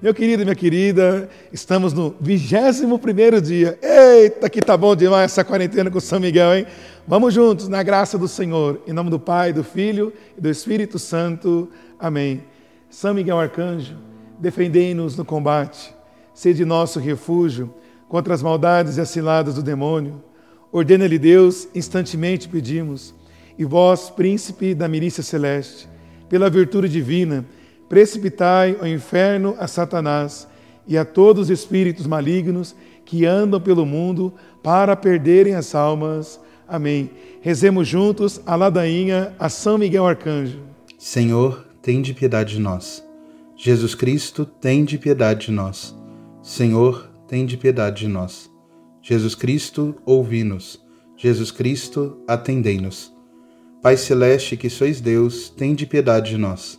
Meu querido e minha querida, estamos no 21 dia. Eita, que tá bom demais essa quarentena com São Miguel, hein? Vamos juntos, na graça do Senhor, em nome do Pai, do Filho e do Espírito Santo. Amém. São Miguel Arcanjo, defendei-nos no combate, sede nosso refúgio contra as maldades e as ciladas do demônio. Ordena-lhe Deus, instantemente pedimos, e vós, príncipe da milícia celeste, pela virtude divina, precipitai ao inferno a Satanás e a todos os espíritos malignos que andam pelo mundo para perderem as almas. Amém. Rezemos juntos a ladainha a São Miguel Arcanjo. Senhor, tem de piedade de nós. Jesus Cristo, tem de piedade de nós. Senhor, tem de piedade de nós. Jesus Cristo, ouvi-nos. Jesus Cristo, atendei-nos. Pai celeste, que sois Deus, tem de piedade de nós.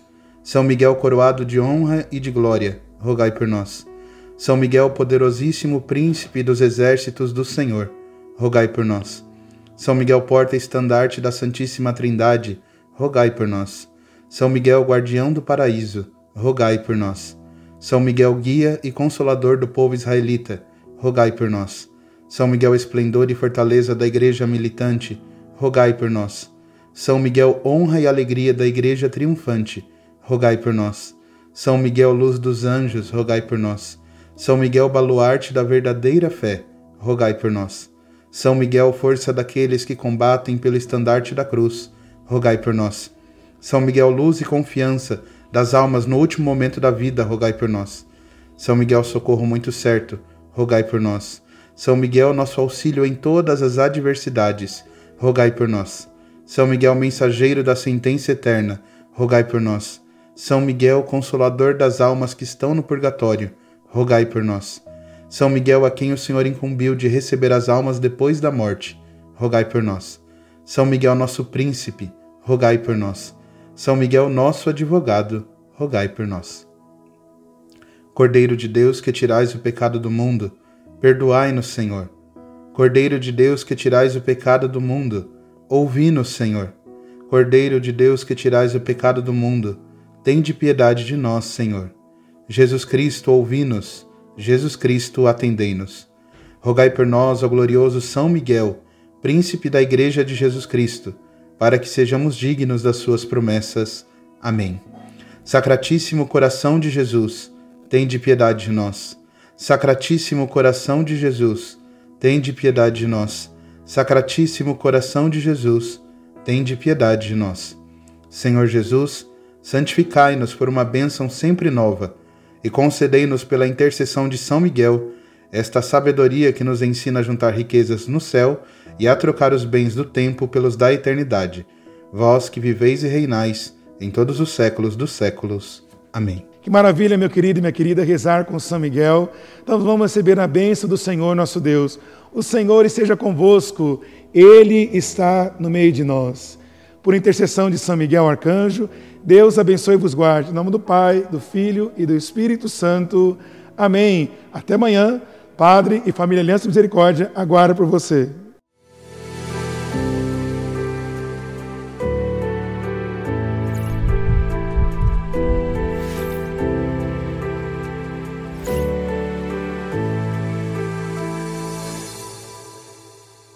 São Miguel coroado de honra e de glória, rogai por nós. São Miguel poderosíssimo príncipe dos exércitos do Senhor, rogai por nós. São Miguel porta estandarte da Santíssima Trindade, rogai por nós. São Miguel guardião do paraíso, rogai por nós. São Miguel guia e consolador do povo israelita, rogai por nós. São Miguel esplendor e fortaleza da igreja militante, rogai por nós. São Miguel honra e alegria da igreja triunfante, rogai por nós. São Miguel, luz dos anjos, rogai por nós. São Miguel, baluarte da verdadeira fé, rogai por nós. São Miguel, força daqueles que combatem pelo estandarte da cruz, rogai por nós. São Miguel, luz e confiança das almas no último momento da vida, rogai por nós. São Miguel, socorro muito certo, rogai por nós. São Miguel, nosso auxílio em todas as adversidades, rogai por nós. São Miguel, mensageiro da sentença eterna, rogai por nós. São Miguel, consolador das almas que estão no purgatório, rogai por nós. São Miguel, a quem o Senhor incumbiu de receber as almas depois da morte, rogai por nós. São Miguel, nosso príncipe, rogai por nós. São Miguel, nosso advogado, rogai por nós. Cordeiro de Deus, que tirais o pecado do mundo, perdoai-nos, Senhor. Cordeiro de Deus, que tirais o pecado do mundo, ouvi-nos, Senhor. Cordeiro de Deus, que tirais o pecado do mundo, Tende piedade de nós, Senhor. Jesus Cristo, ouvi-nos. Jesus Cristo, atendei-nos. Rogai por nós, ó glorioso São Miguel, príncipe da Igreja de Jesus Cristo, para que sejamos dignos das suas promessas. Amém. Sacratíssimo coração de Jesus, tende piedade de nós. Sacratíssimo coração de Jesus, tende piedade de nós. Sacratíssimo coração de Jesus, tende piedade de nós. Senhor Jesus, santificai-nos por uma bênção sempre nova, e concedei-nos pela intercessão de São Miguel esta sabedoria que nos ensina a juntar riquezas no céu e a trocar os bens do tempo pelos da eternidade. Vós que viveis e reinais em todos os séculos dos séculos. Amém. Que maravilha, meu querido e minha querida, rezar com São Miguel. Então vamos receber a bênção do Senhor nosso Deus. O Senhor esteja convosco, Ele está no meio de nós. Por intercessão de São Miguel Arcanjo, Deus abençoe e vos guarde. Em nome do Pai, do Filho e do Espírito Santo. Amém. Até amanhã. Padre e família Aliança Misericórdia aguarda por você.